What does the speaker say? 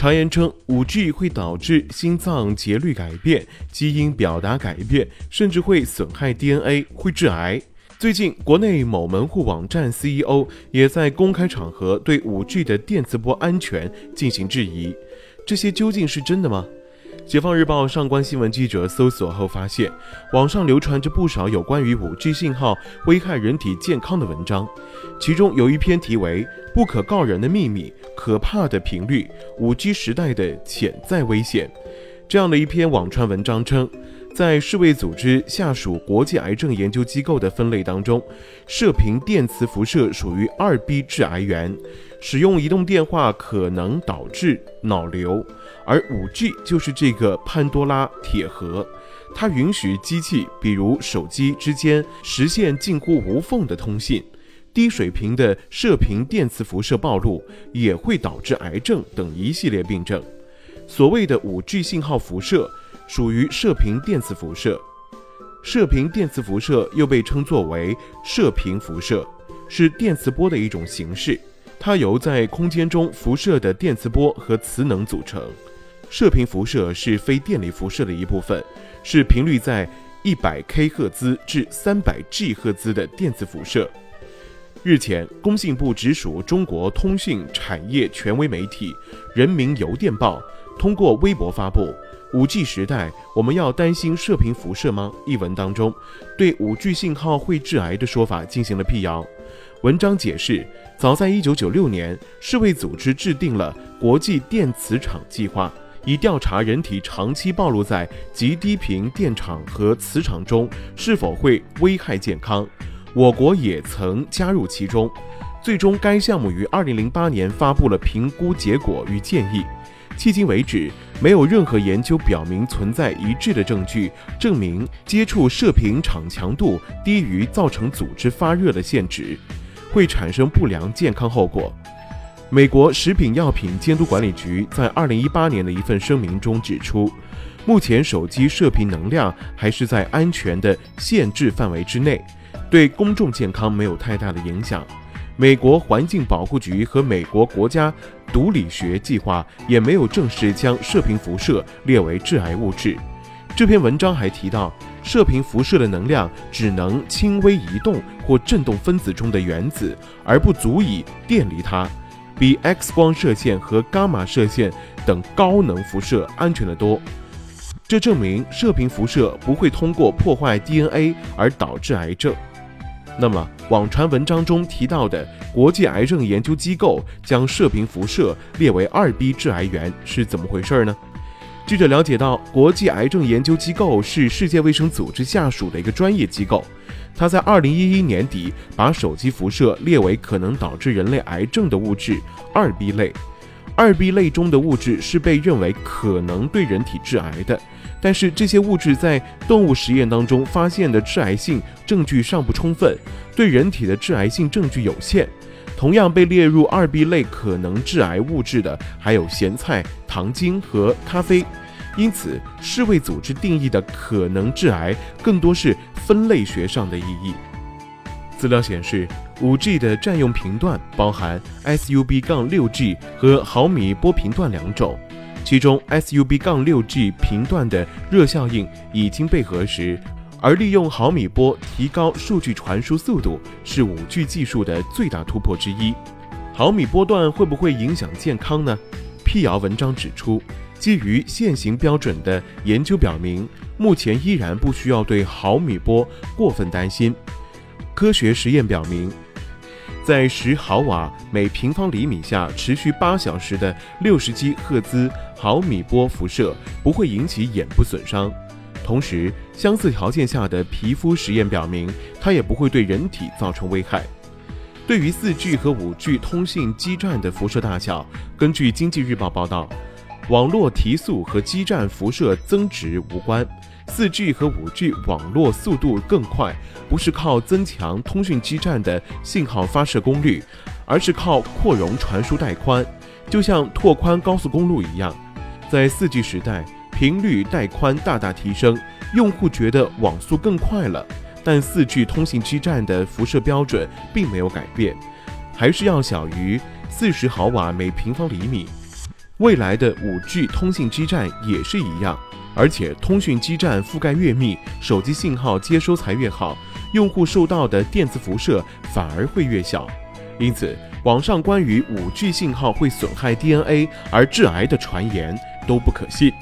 常言称，5G 会导致心脏节律改变、基因表达改变，甚至会损害 DNA，会致癌。最近，国内某门户网站 CEO 也在公开场合对 5G 的电磁波安全进行质疑。这些究竟是真的吗？解放日报上官新闻记者搜索后发现，网上流传着不少有关于 5G 信号危害人体健康的文章，其中有一篇题为《不可告人的秘密：可怕的频率 ——5G 时代的潜在危险》。这样的一篇网传文章称，在世卫组织下属国际癌症研究机构的分类当中，射频电磁辐射属于二 B 致癌源。使用移动电话可能导致脑瘤，而 5G 就是这个潘多拉铁盒，它允许机器，比如手机之间实现近乎无缝的通信。低水平的射频电磁辐射暴露也会导致癌症等一系列病症。所谓的 5G 信号辐射属于射频电磁辐射，射频电磁辐射又被称作为射频辐射，是电磁波的一种形式。它由在空间中辐射的电磁波和磁能组成。射频辐射是非电离辐射的一部分，是频率在一百 K 赫兹至三百 G 赫兹的电磁辐射。日前，工信部直属中国通讯产业权威媒体《人民邮电报》通过微博发布《五 G 时代，我们要担心射频辐射吗》一文当中，对五 G 信号会致癌的说法进行了辟谣。文章解释，早在1996年，世卫组织制定了国际电磁场计划，以调查人体长期暴露在极低频电场和磁场中是否会危害健康。我国也曾加入其中。最终，该项目于2008年发布了评估结果与建议。迄今为止，没有任何研究表明存在一致的证据证明接触射频场强度低于造成组织发热的限值。会产生不良健康后果。美国食品药品监督管理局在二零一八年的一份声明中指出，目前手机射频能量还是在安全的限制范围之内，对公众健康没有太大的影响。美国环境保护局和美国国家毒理学计划也没有正式将射频辐射列为致癌物质。这篇文章还提到。射频辐射的能量只能轻微移动或振动分子中的原子，而不足以电离它，比 X 光射线和伽马射线等高能辐射安全得多。这证明射频辐射不会通过破坏 DNA 而导致癌症。那么，网传文章中提到的国际癌症研究机构将射频辐射列为二 B 致癌源是怎么回事呢？记者了解到，国际癌症研究机构是世界卫生组织下属的一个专业机构。它在二零一一年底把手机辐射列为可能导致人类癌症的物质二 B 类。二 B 类中的物质是被认为可能对人体致癌的，但是这些物质在动物实验当中发现的致癌性证据尚不充分，对人体的致癌性证据有限。同样被列入二 B 类可能致癌物质的还有咸菜、糖精和咖啡。因此，世卫组织定义的可能致癌更多是分类学上的意义。资料显示，5G 的占用频段包含 SUB 杠 6G 和毫米波频段两种，其中 SUB 杠 6G 频段的热效应已经被核实。而利用毫米波提高数据传输速度是五 G 技术的最大突破之一。毫米波段会不会影响健康呢？辟谣文章指出，基于现行标准的研究表明，目前依然不需要对毫米波过分担心。科学实验表明，在十毫瓦每平方厘米下持续八小时的六十 G 赫兹毫米波辐射不会引起眼部损伤。同时，相似条件下的皮肤实验表明，它也不会对人体造成危害。对于 4G 和 5G 通信基站的辐射大小，根据经济日报报道网络提速和基站辐射增值无关。四 G 和五 G 网络速度更快，不是靠增强通讯基站的信号发射功率，而是靠扩容传输带宽，就像拓宽高速公路一样。在四 G 时代，频率带宽大大提升，用户觉得网速更快了。但四 G 通信基站的辐射标准并没有改变，还是要小于四十毫瓦每平方厘米。未来的五 G 通信基站也是一样，而且通讯基站覆盖越密，手机信号接收才越好，用户受到的电磁辐射反而会越小。因此，网上关于五 G 信号会损害 DNA 而致癌的传言都不可信。